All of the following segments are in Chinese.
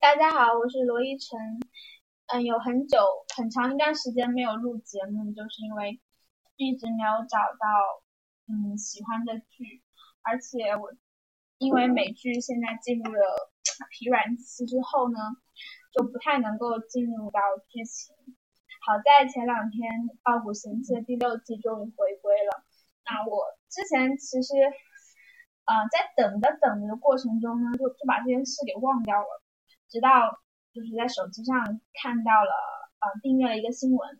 大家好，我是罗依晨。嗯，有很久很长一段时间没有录节目，就是因为一直没有找到嗯喜欢的剧，而且我因为美剧现在进入了 疲软期之后呢，就不太能够进入到剧情。好在前两天《傲骨贤妻》的第六季终于回归了。那我之前其实啊在等的等的过程中呢，就就把这件事给忘掉了。直到就是在手机上看到了，呃，订阅了一个新闻，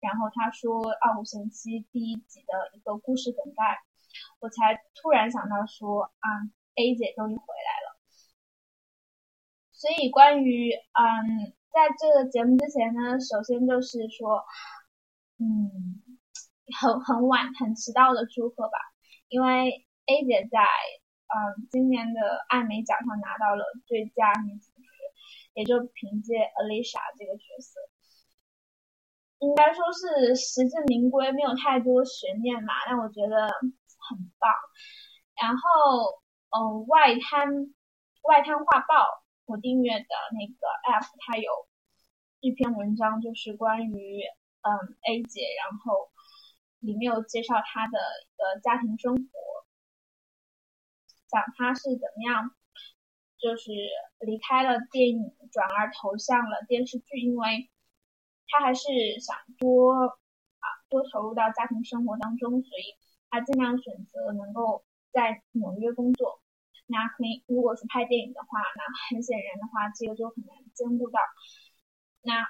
然后他说《傲骨贤妻》第一集的一个故事梗概，我才突然想到说啊，A 姐终于回来了。所以关于嗯，在这个节目之前呢，首先就是说，嗯，很很晚很迟到的祝贺吧，因为 A 姐在嗯今年的艾美奖上拿到了最佳女主。也就凭借 Alicia 这个角色，应该说是实至名归，没有太多悬念嘛。但我觉得很棒。然后，嗯，外滩外滩画报我订阅的那个 App，它有一篇文章，就是关于嗯 A 姐，然后里面有介绍她的一个家庭生活，讲她是怎么样。就是离开了电影，转而投向了电视剧，因为他还是想多啊多投入到家庭生活当中，所以他尽量选择能够在纽约工作。那可以，如果是拍电影的话，那很显然的话，这个就很难兼顾到。那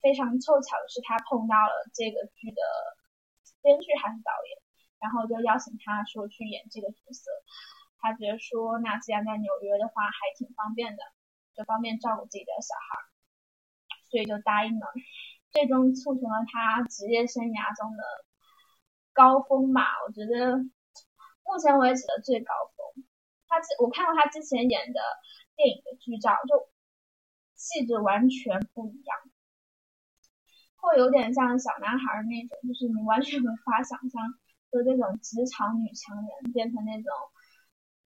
非常凑巧的是，他碰到了这个剧的编剧还是导演，然后就邀请他说去演这个角色。他觉得说，那既然在纽约的话，还挺方便的，就方便照顾自己的小孩，所以就答应了。最终促成了他职业生涯中的高峰吧，我觉得目前为止的最高峰。他之我看过他之前演的电影的剧照，就气质完全不一样，会有点像小男孩那种，就是你完全无法想象，就这种职场女强人变成那种。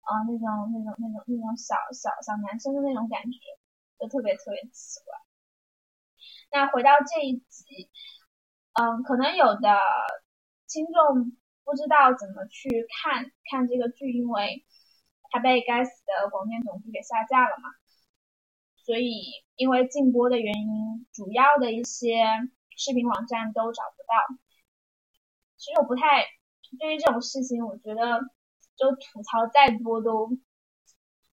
啊，那种那种那种那种小小小男生的那种感觉，就特别特别奇怪。那回到这一集，嗯，可能有的听众不知道怎么去看看这个剧，因为它被该死的广电总局给下架了嘛，所以因为禁播的原因，主要的一些视频网站都找不到。其实我不太对于这种事情，我觉得。就吐槽再多都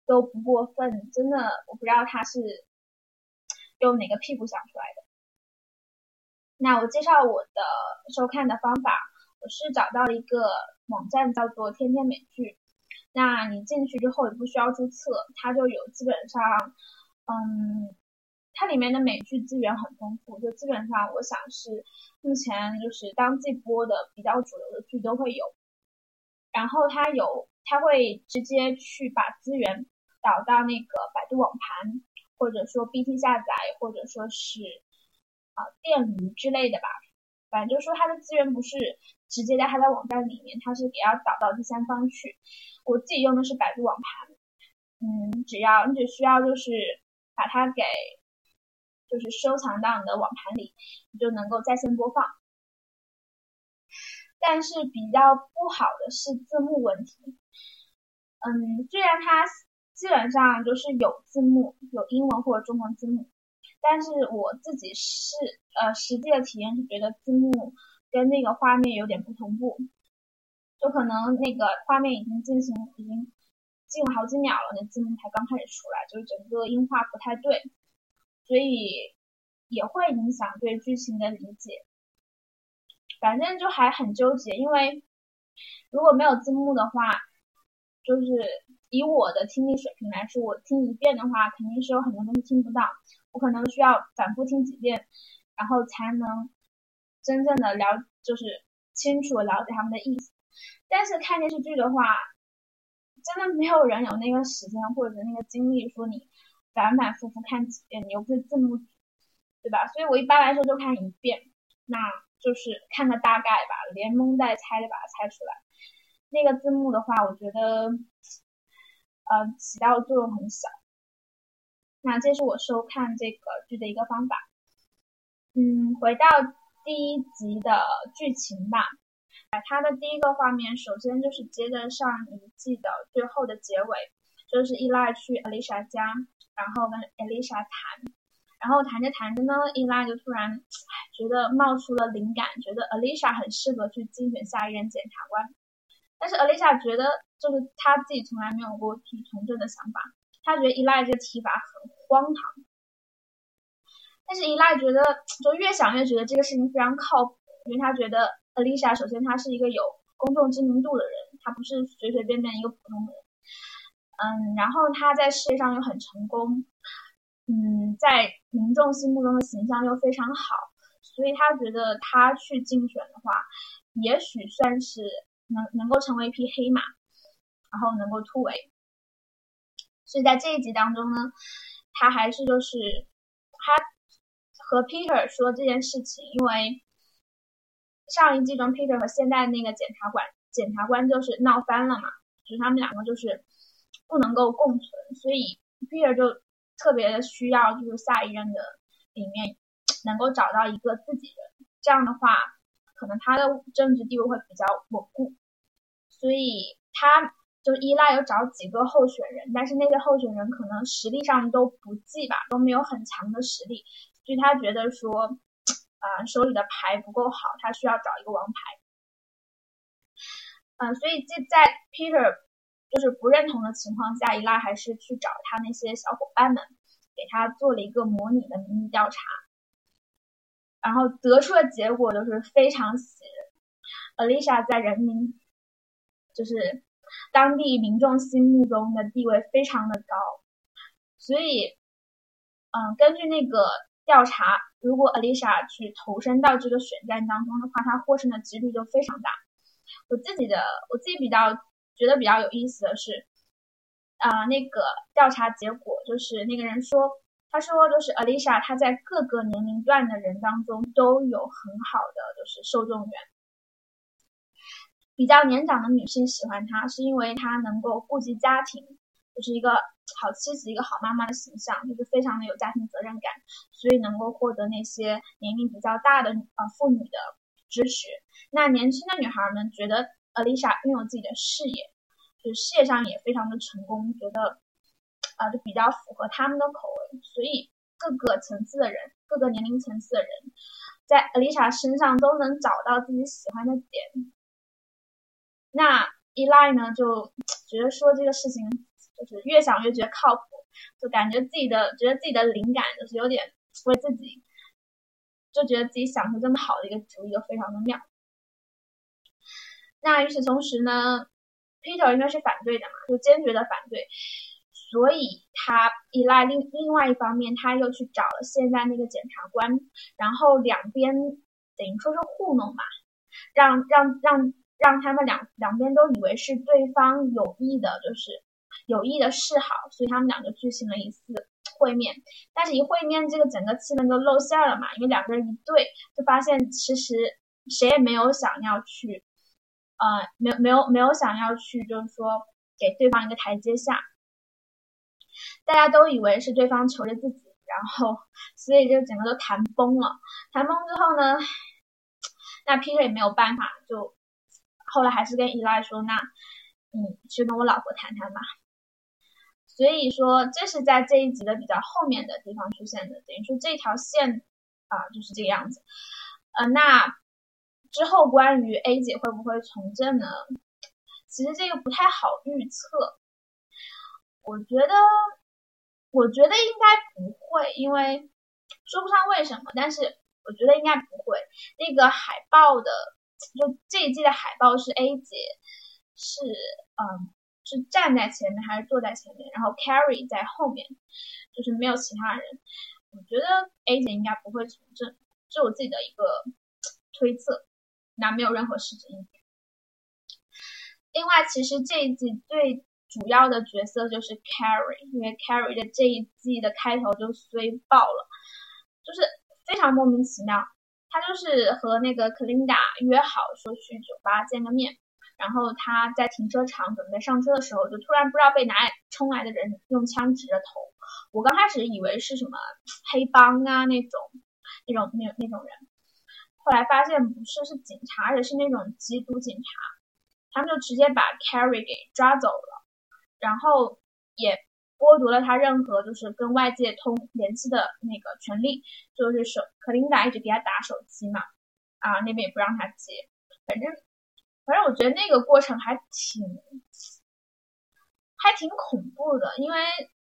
都不过分，真的，我不知道他是用哪个屁股想出来的。那我介绍我的收看的方法，我是找到一个网站叫做天天美剧。那你进去之后也不需要注册，它就有基本上，嗯，它里面的美剧资源很丰富，就基本上我想是目前就是当季播的比较主流的剧都会有。然后它有，它会直接去把资源导到那个百度网盘，或者说 BT 下载，或者说是啊电驴之类的吧。反正就是说它的资源不是直接在它的网站里面，它是也要导到第三方去。我自己用的是百度网盘，嗯，只要你只需要就是把它给就是收藏到你的网盘里，你就能够在线播放。但是比较不好的是字幕问题。嗯，虽然它基本上就是有字幕，有英文或者中文字幕，但是我自己是呃实际的体验是觉得字幕跟那个画面有点不同步，就可能那个画面已经进行已经进了好几秒了，那字幕才刚开始出来，就是整个音画不太对，所以也会影响对剧情的理解。反正就还很纠结，因为如果没有字幕的话，就是以我的听力水平来说，我听一遍的话，肯定是有很多东西听不到，我可能需要反复听几遍，然后才能真正的了，就是清楚了解他们的意思。但是看电视剧的话，真的没有人有那个时间或者那个精力说你反反复复看几遍，你又不是字幕，对吧？所以我一般来说就看一遍，那。就是看个大概吧，连蒙带猜的把它猜出来。那个字幕的话，我觉得，呃，起到作用很小。那这是我收看这个剧的一个方法。嗯，回到第一集的剧情吧。它的第一个画面，首先就是接着上一季的最后的结尾，就是伊拉去 Alicia 家，然后跟 Alicia 谈，然后谈着谈着呢，伊拉就突然觉得冒出了灵感，觉得 Alicia 很适合去竞选下一任检察官。但是 Alicia 觉得，就是他自己从来没有过提从政的想法，他觉得伊拉这个提法很荒唐。但是伊拉觉得，就越想越觉得这个事情非常靠谱，因为他觉得。Alicia 首先，她是一个有公众知名度的人，她不是随随便便一个普通人。嗯，然后他在事业上又很成功，嗯，在民众心目中的形象又非常好，所以他觉得他去竞选的话，也许算是能能够成为一匹黑马，然后能够突围。所以在这一集当中呢，他还是就是他和 Peter 说这件事情，因为。上一季中，Peter 和现在那个检察官检察官就是闹翻了嘛，就是他们两个就是不能够共存，所以 Peter 就特别的需要就是下一任的里面能够找到一个自己人，这样的话可能他的政治地位会比较稳固，所以他就依赖有找几个候选人，但是那些候选人可能实力上都不济吧，都没有很强的实力，所以他觉得说。啊，手里的牌不够好，他需要找一个王牌。嗯，所以在在 Peter 就是不认同的情况下，伊拉还是去找他那些小伙伴们，给他做了一个模拟的民意调查，然后得出的结果就是非常喜人。Alicia 在人民就是当地民众心目中的地位非常的高，所以，嗯，根据那个。调查，如果 Alicia 去投身到这个选战当中的话，她获胜的几率就非常大。我自己的，我自己比较觉得比较有意思的是，啊，那个调查结果就是那个人说，他说就是 Alicia 她在各个年龄段的人当中都有很好的就是受众源，比较年长的女性喜欢她是因为她能够顾及家庭，就是一个。好妻子，一个好妈妈的形象，就是非常的有家庭责任感，所以能够获得那些年龄比较大的呃妇女的支持。那年轻的女孩们觉得 Alicia 拥有自己的事业，就是事业上也非常的成功，觉得啊就比较符合他们的口味。所以各个层次的人，各个年龄层次的人，在 Alicia 身上都能找到自己喜欢的点。那 Eli 呢，就觉得说这个事情。就是越想越觉得靠谱，就感觉自己的觉得自己的灵感就是有点为自己，就觉得自己想出这么好的一个主意就非常的妙。那与此同时呢，Peter 应该是反对的嘛，就坚决的反对，所以他依赖另另外一方面，他又去找了现在那个检察官，然后两边等于说是糊弄嘛，让让让让他们两两边都以为是对方有意的，就是。有意的示好，所以他们两个举行了一次会面。但是，一会面，这个整个气氛就露馅了嘛，因为两个人一对，就发现其实谁也没有想要去，呃，没有没有没有想要去，就是说给对方一个台阶下。大家都以为是对方求着自己，然后所以就整个都谈崩了。谈崩之后呢，那 Peter 也没有办法，就后来还是跟 Eli 说，那你去跟我老婆谈谈吧。所以说，这是在这一集的比较后面的地方出现的，等于说这条线啊就是这个样子。呃，那之后关于 A 姐会不会从政呢？其实这个不太好预测。我觉得，我觉得应该不会，因为说不上为什么，但是我觉得应该不会。那个海报的，就这一季的海报是 A 姐，是嗯。是站在前面还是坐在前面？然后 Carrie 在后面，就是没有其他人。我觉得 A 姐应该不会从政，是我自己的一个推测，那没有任何实质意义。另外，其实这一季最主要的角色就是 Carrie，因为 Carrie 的这一季的开头就衰爆了，就是非常莫名其妙。他就是和那个 Clinda 约好说去酒吧见个面。然后他在停车场准备上车的时候，就突然不知道被哪里冲来的人用枪指着头。我刚开始以为是什么黑帮啊那种那种那那种人，后来发现不是，是警察，而且是那种缉毒警察，他们就直接把 Carrie 给抓走了，然后也剥夺了他任何就是跟外界通联系的那个权利，就是手克琳达一直给他打手机嘛，啊那边也不让他接，反正反正我觉得那个过程还挺还挺恐怖的，因为。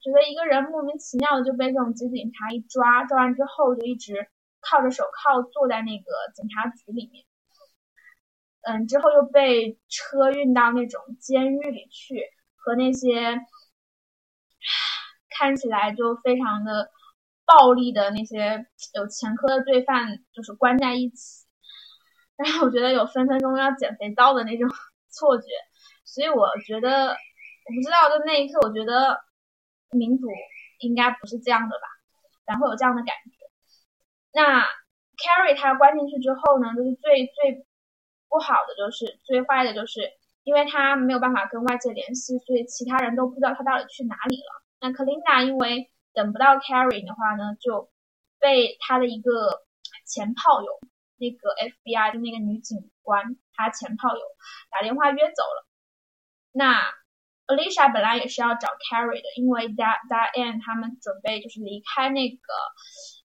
觉得一个人莫名其妙的就被这种缉毒警察一抓，抓完之后就一直靠着手铐坐在那个警察局里面，嗯，之后又被车运到那种监狱里去，和那些 看起来就非常的暴力的那些有前科的罪犯，就是关在一起，然后我觉得有分分钟要捡肥皂的那种 错觉，所以我觉得我不知道，就那一刻我觉得。民主应该不是这样的吧？然后有这样的感觉。那 Carrie 他关进去之后呢，就是最最不好的，就是最坏的，就是因为他没有办法跟外界联系，所以其他人都不知道他到底去哪里了。那 Kalinda 因为等不到 Carrie 的话呢，就被他的一个前炮友，那个 FBI 的那个女警官，他前炮友打电话约走了。那 Alicia 本来也是要找 Carrie 的，因为 Dad and 他们准备就是离开那个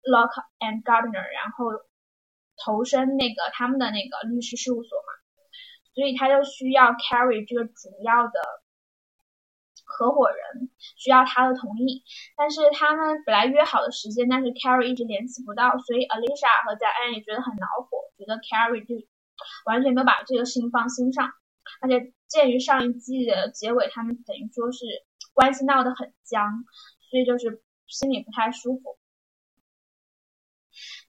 Lock and Gardner，然后投身那个他们的那个律师事务所嘛，所以他就需要 Carrie 这个主要的合伙人，需要他的同意。但是他们本来约好的时间，但是 Carrie 一直联系不到，所以 Alicia 和 Diane 也觉得很恼火，觉得 Carrie 就完全没有把这个事情放心上。而且鉴于上一季的结尾，他们等于说是关系闹得很僵，所以就是心里不太舒服。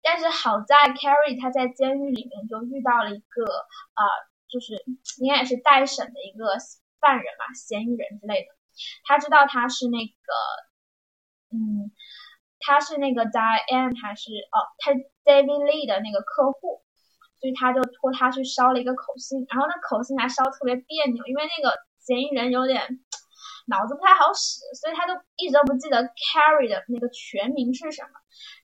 但是好在 Carrie 他在监狱里面就遇到了一个呃，就是应该也是待审的一个犯人吧，嫌疑人之类的。他知道他是那个，嗯，他是那个 Diane 还是哦，他 David Lee 的那个客户。所以他就托他去捎了一个口信，然后那口信还捎特别别扭，因为那个嫌疑人有点脑子不太好使，所以他就一直都不记得 Carrie 的那个全名是什么，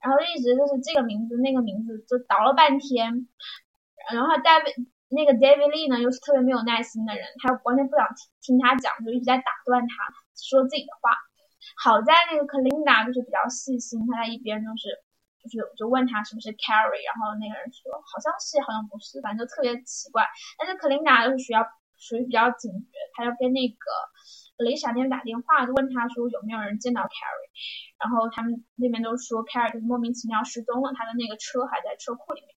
然后一直就是这个名字那个名字就倒了半天，然后 David 那个 David Lee 呢又是特别没有耐心的人，他完全不想听听他讲，就一直在打断他说自己的话。好在那个 k l i n d a 就是比较细心，他在一边就是。就是就问他是不是 Carrie，然后那个人说好像是，好像不是，反正就特别奇怪。但是 Kalinda 就是需要属于比较警觉，他要跟那个雷莎那边打电话，就问他说有没有人见到 Carrie，然后他们那边都说 Carrie 就是莫名其妙失踪了，他的那个车还在车库里面，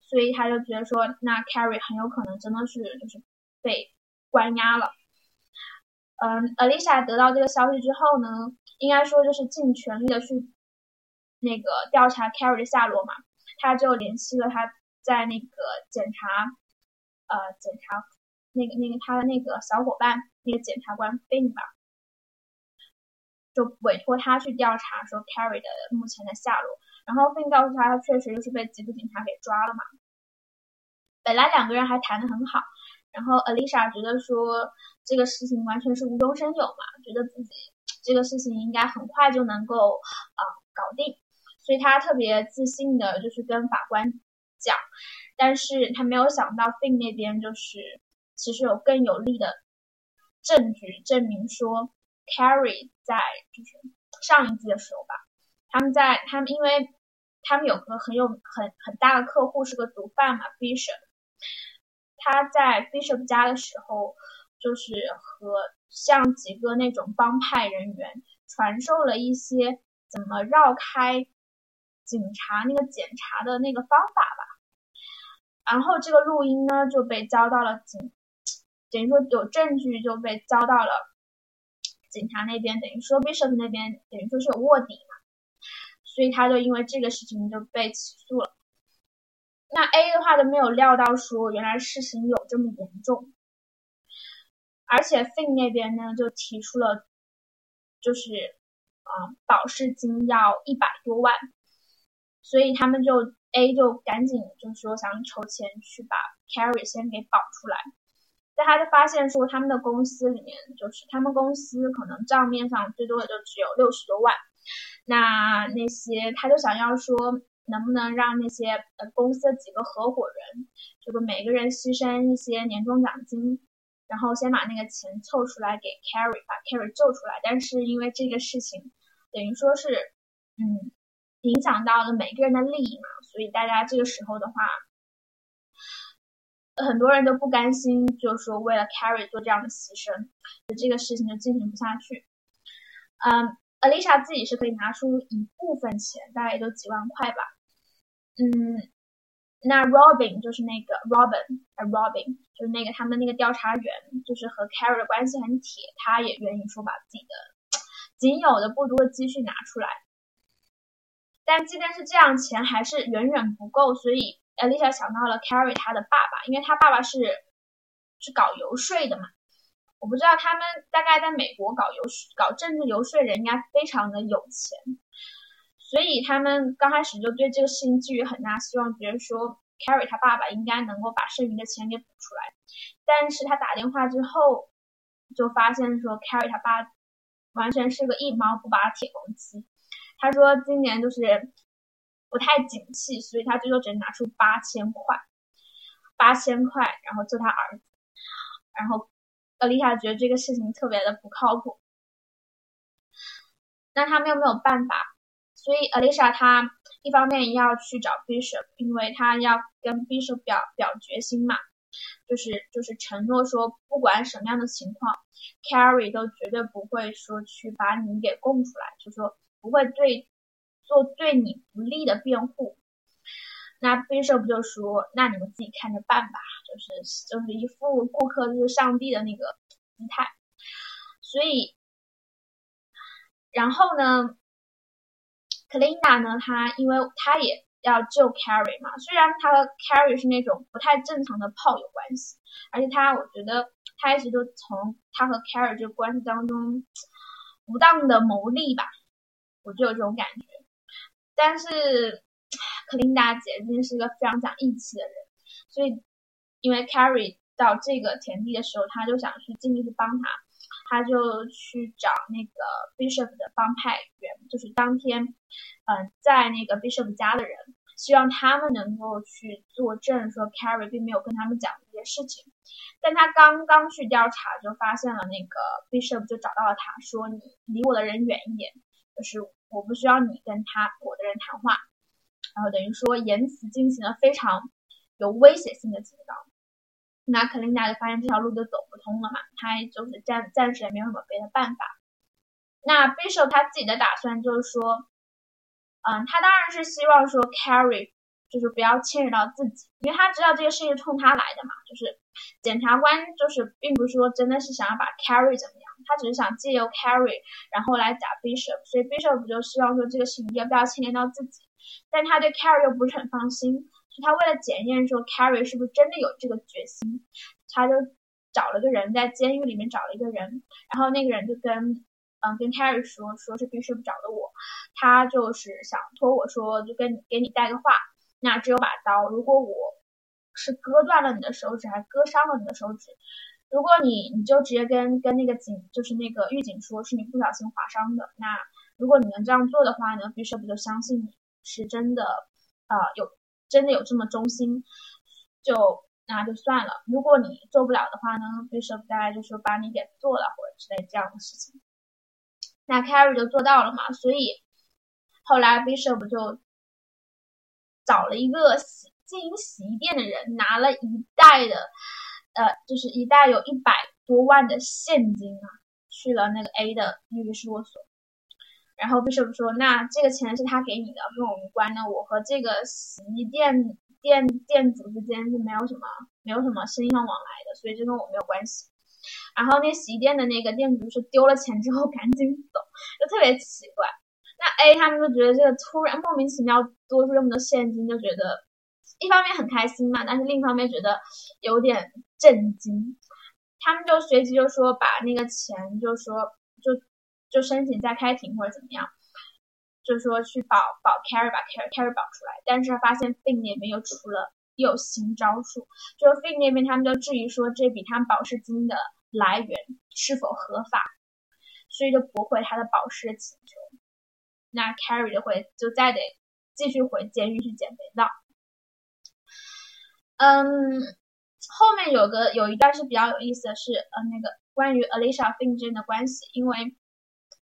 所以他就觉得说那 Carrie 很有可能真的是就是被关押了。嗯，Alicia 得到这个消息之后呢，应该说就是尽全力的去。那个调查 Carrie 的下落嘛，他就联系了他在那个检查，呃，检查那个那个他的那个小伙伴，那个检察官，fin 吧，就委托他去调查说 Carrie 的目前的下落。然后 Finn 告诉他，他确实就是被缉毒警察给抓了嘛。本来两个人还谈得很好，然后 Alicia 觉得说这个事情完全是无中生有嘛，觉得自己这个事情应该很快就能够啊搞定。所以他特别自信的，就是跟法官讲，但是他没有想到 Finn 那边就是其实有更有力的证据证明说，Carrie 在就是上一季的时候吧，他们在他们因为他们有个很有很很大的客户是个毒贩嘛，Bishop，他在 Bishop 家的时候，就是和像几个那种帮派人员传授了一些怎么绕开。警察那个检查的那个方法吧，然后这个录音呢就被交到了警，等于说有证据就被交到了警察那边，等于说 Bishop 那边等于说是有卧底嘛，所以他就因为这个事情就被起诉了。那 A 的话就没有料到说原来事情有这么严重，而且 Fin 那边呢就提出了，就是啊保释金要一百多万。所以他们就 A 就赶紧就说想筹钱去把 Carrie 先给保出来，但他就发现说，他们的公司里面，就是他们公司可能账面上最多的就只有六十多万。那那些他就想要说，能不能让那些呃公司的几个合伙人，就是每个人牺牲一些年终奖金，然后先把那个钱凑出来给 Carry，把 Carry 救出来。但是因为这个事情，等于说是，嗯。影响到了每个人的利益嘛，所以大家这个时候的话，很多人都不甘心，就是说为了 Carrie 做这样的牺牲，就这个事情就进行不下去。嗯，Alicia 自己是可以拿出一部分钱，大概也就几万块吧。嗯，那 Robin 就是那个 Robin，Robin 就是那个他们那个调查员，就是和 Carrie 的关系很铁，他也愿意说把自己的 仅有的不多的积蓄拿出来。但即便是这样，钱还是远远不够，所以艾丽莎想到了 Carrie 他的爸爸，因为他爸爸是是搞游说的嘛。我不知道他们大概在美国搞游搞政治游说人应该非常的有钱，所以他们刚开始就对这个事情寄予很大希望，觉得说 Carrie 他爸爸应该能够把剩余的钱给补出来。但是他打电话之后，就发现说 Carrie 他爸完全是个一毛不拔铁公鸡。他说今年就是不太景气，所以他最多只能拿出八千块，八千块，然后救他儿子。然后阿丽莎觉得这个事情特别的不靠谱，那他们又没有办法，所以阿丽莎她一方面要去找 Bishop，因为他要跟 Bishop 表表决心嘛，就是就是承诺说不管什么样的情况，Carrie 都绝对不会说去把你给供出来，就说。不会对做对你不利的辩护，那 Bishop 就说：“那你们自己看着办吧。”就是就是一副顾客就是上帝的那个姿态。所以，然后呢 c l i n a 呢，他因为他也要救 Carrie 嘛，虽然他和 Carrie 是那种不太正常的炮友关系，而且他我觉得他一直都从他和 Carrie 这个关系当中不当的牟利吧。我就有这种感觉，但是克琳达姐真的是一个非常讲义气的人，所以因为 Carrie 到这个田地的时候，他就想去尽力去帮他，他就去找那个 Bishop 的帮派员，就是当天嗯在那个 Bishop 家的人，希望他们能够去作证，说 Carrie 并没有跟他们讲这些事情。但他刚刚去调查，就发现了那个 Bishop 就找到了他，说你离我的人远一点。就是我不需要你跟他我的人谈话，然后等于说言辞进行了非常有威胁性的警告，那克林娜就发现这条路就走不通了嘛，他就是暂暂时也没有什么别的办法。那 Bishop 他自己的打算就是说，嗯，他当然是希望说 Carrie 就是不要牵扯到自己，因为他知道这个事情冲他来的嘛，就是检察官就是并不是说真的是想要把 Carrie 怎么样。他只是想借由 Carry，然后来打 Bishop，所以 Bishop 就希望说这个事情要不要牵连到自己，但他对 Carry 又不是很放心，所以他为了检验说 Carry 是不是真的有这个决心，他就找了个人在监狱里面找了一个人，然后那个人就跟嗯跟 Carry 说，说是 Bishop 找的我，他就是想托我说就跟你给你带个话，那只有把刀，如果我是割断了你的手指，还割伤了你的手指。如果你你就直接跟跟那个警，就是那个狱警说，是你不小心划伤的。那如果你能这样做的话呢，Bishop 就相信你是真的，呃，有真的有这么忠心，就那就算了。如果你做不了的话呢 b 社大概就是把你给做了或者之类这样的事情。那 Carrie 就做到了嘛，所以后来 Bishop 就找了一个洗经营洗衣店的人，拿了一袋的。呃，就是一袋有一百多万的现金啊，去了那个 A 的律师事务所，然后 Bishop 说，那这个钱是他给你的，跟我无关的，我和这个洗衣店店店主之间是没有什么没有什么生意上往来的，所以这跟我没有关系。然后那洗衣店的那个店主是丢了钱之后赶紧走，就特别奇怪。那 A 他们就觉得这个突然莫名其妙多出这么多现金，就觉得。一方面很开心嘛，但是另一方面觉得有点震惊。他们就随即就说把那个钱，就说就就申请再开庭或者怎么样，就说去保保 Carry 把 Carry Carry 保出来。但是发现并列里面又出了有新招数。就是 Finn 那边他们就质疑说这笔他们保释金的来源是否合法，所以就驳回他的保释请求。那 Carrie 的会就再得继续回监狱去减肥皂。嗯，后面有个有一段是比较有意思的是，呃，那个关于 Alicia Finn 之间的关系，因为。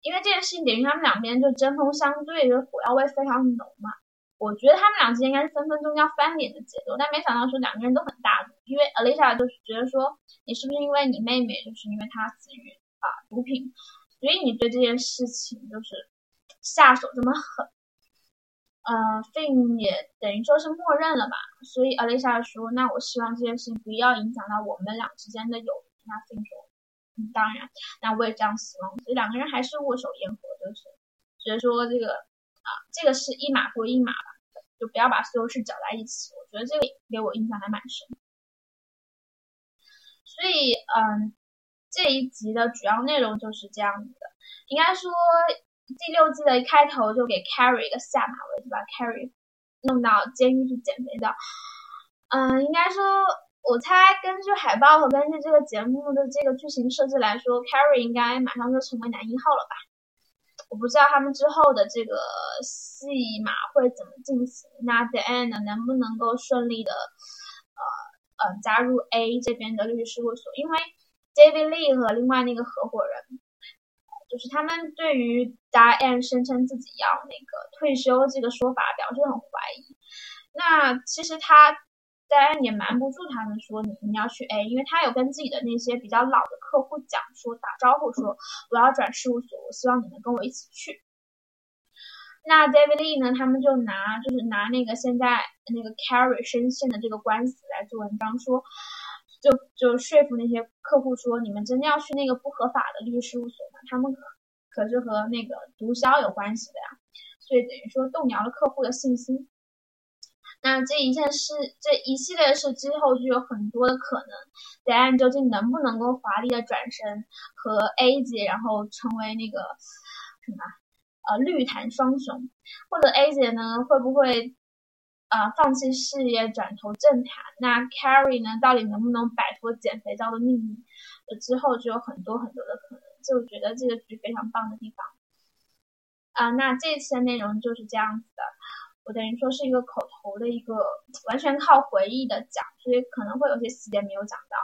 因为这件事情等于他们两边就针锋相对，就火药味非常浓嘛。我觉得他们俩之间应该是分分钟要翻脸的节奏，但没想到说两个人都很大度。因为 Alicia 就是觉得说，你是不是因为你妹妹就是因为她死于啊毒品，所以你对这件事情就是下手这么狠？呃，Fin 也等于说是默认了吧。所以 Alicia 说，那我希望这件事情不要影响到我们俩之间的友谊。那 Fin 说。当然，那我也这样希望，所以两个人还是握手言和，就是所以说这个啊，这个是一码归一码吧，就不要把所有事搅在一起。我觉得这个给我印象还蛮深。所以，嗯，这一集的主要内容就是这样子的。应该说，第六季的一开头就给 Carrie 一个下马威，就把 Carrie 弄到监狱去减肥的。嗯，应该说。我猜，根据海报和根据这个节目的这个剧情设置来说，Carrie 应该马上就成为男一号了吧？我不知道他们之后的这个戏码会怎么进行。那 The End 能不能够顺利的呃呃加入 A 这边的律师事务所？因为 David Lee 和另外那个合伙人，就是他们对于 Diane 声称自己要那个退休这个说法表示很怀疑。那其实他。当然也瞒不住他们说你你要去 A，因为他有跟自己的那些比较老的客户讲说打招呼说我要转事务所，我希望你们跟我一起去。那 David Lee 呢，他们就拿就是拿那个现在那个 Carrie 深陷的这个官司来做文章，说就就说服那些客户说你们真的要去那个不合法的律师事务所吗？他们可可是和那个毒枭有关系的呀，所以等于说动摇了客户的信心。那这一件事，这一系列事之后就有很多的可能。d a n 究竟能不能够华丽的转身和 A 姐，然后成为那个什么呃绿檀双雄，或者 A 姐呢会不会啊放弃事业转投政坛？那 Carrie 呢到底能不能摆脱减肥皂的命运？之后就有很多很多的可能。就觉得这个剧非常棒的地方啊。那这期的内容就是这样子的。我等于说是一个口头的一个，完全靠回忆的讲，所以可能会有些细节没有讲到，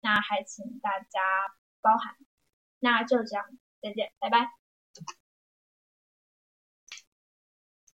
那还请大家包涵。那就这样，再见，拜拜。